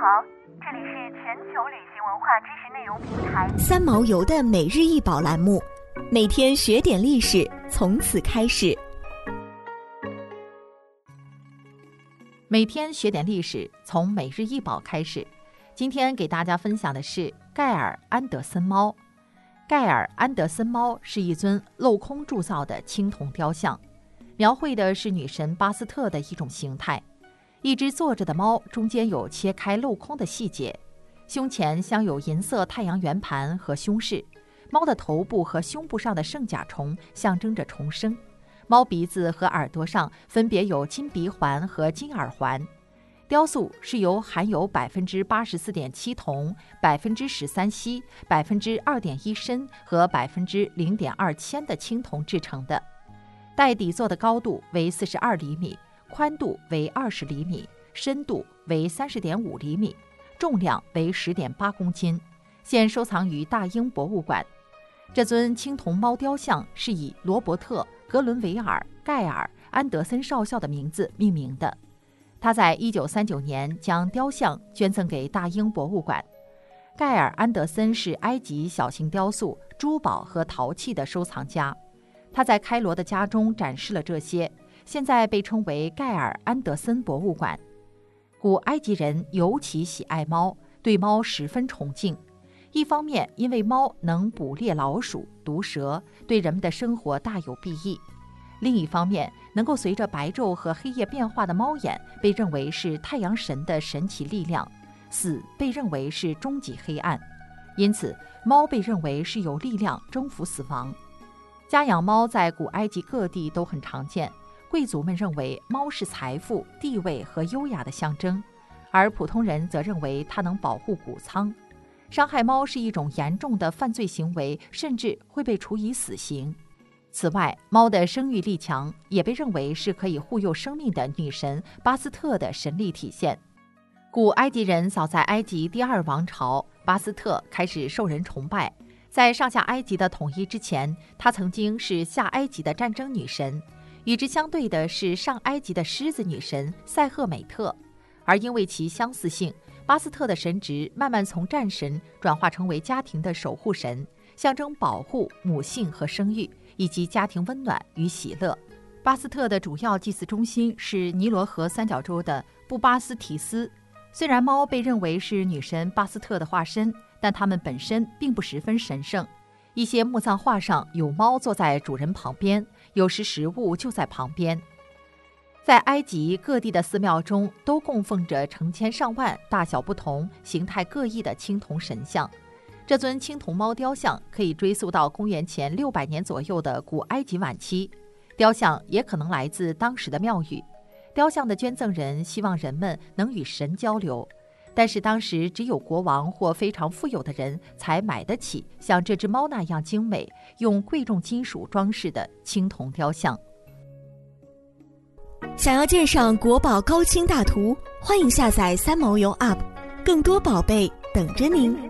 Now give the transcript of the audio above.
好，这里是全球旅行文化知识内容平台三毛游的每日一宝栏目，每天学点历史，从此开始。每天学点历史，从每日一宝开始。今天给大家分享的是盖尔安德森猫。盖尔安德森猫是一尊镂空铸造的青铜雕像，描绘的是女神巴斯特的一种形态。一只坐着的猫，中间有切开镂空的细节，胸前镶有银色太阳圆盘和胸饰。猫的头部和胸部上的圣甲虫象征着重生。猫鼻子和耳朵上分别有金鼻环和金耳环。雕塑是由含有百分之八十四点七铜、百分之十三锡、百分之二点一砷和百分之零点二铅的青铜制成的，带底座的高度为四十二厘米，宽度为二十厘米，深度为三十点五厘米，重量为十点八公斤，现收藏于大英博物馆。这尊青铜猫雕像是以罗伯特·格伦维尔·盖尔·安德森少校的名字命名的。他在一九三九年将雕像捐赠给大英博物馆。盖尔·安德森是埃及小型雕塑、珠宝和陶器的收藏家。他在开罗的家中展示了这些，现在被称为盖尔·安德森博物馆。古埃及人尤其喜爱猫，对猫十分崇敬。一方面，因为猫能捕猎老鼠、毒蛇，对人们的生活大有裨益。另一方面，能够随着白昼和黑夜变化的猫眼，被认为是太阳神的神奇力量；死被认为是终极黑暗，因此猫被认为是有力量征服死亡。家养猫在古埃及各地都很常见，贵族们认为猫是财富、地位和优雅的象征，而普通人则认为它能保护谷仓。伤害猫是一种严重的犯罪行为，甚至会被处以死刑。此外，猫的生育力强，也被认为是可以护佑生命的女神巴斯特的神力体现。古埃及人早在埃及第二王朝，巴斯特开始受人崇拜。在上下埃及的统一之前，她曾经是下埃及的战争女神。与之相对的是上埃及的狮子女神塞赫美特。而因为其相似性，巴斯特的神职慢慢从战神转化成为家庭的守护神，象征保护母性和生育。以及家庭温暖与喜乐。巴斯特的主要祭祀中心是尼罗河三角洲的布巴斯提斯。虽然猫被认为是女神巴斯特的化身，但它们本身并不十分神圣。一些墓葬画上有猫坐在主人旁边，有时食物就在旁边。在埃及各地的寺庙中，都供奉着成千上万、大小不同、形态各异的青铜神像。这尊青铜猫雕像可以追溯到公元前六百年左右的古埃及晚期，雕像也可能来自当时的庙宇。雕像的捐赠人希望人们能与神交流，但是当时只有国王或非常富有的人才买得起像这只猫那样精美、用贵重金属装饰的青铜雕像。想要鉴赏国宝高清大图，欢迎下载三毛游 App，更多宝贝等着您。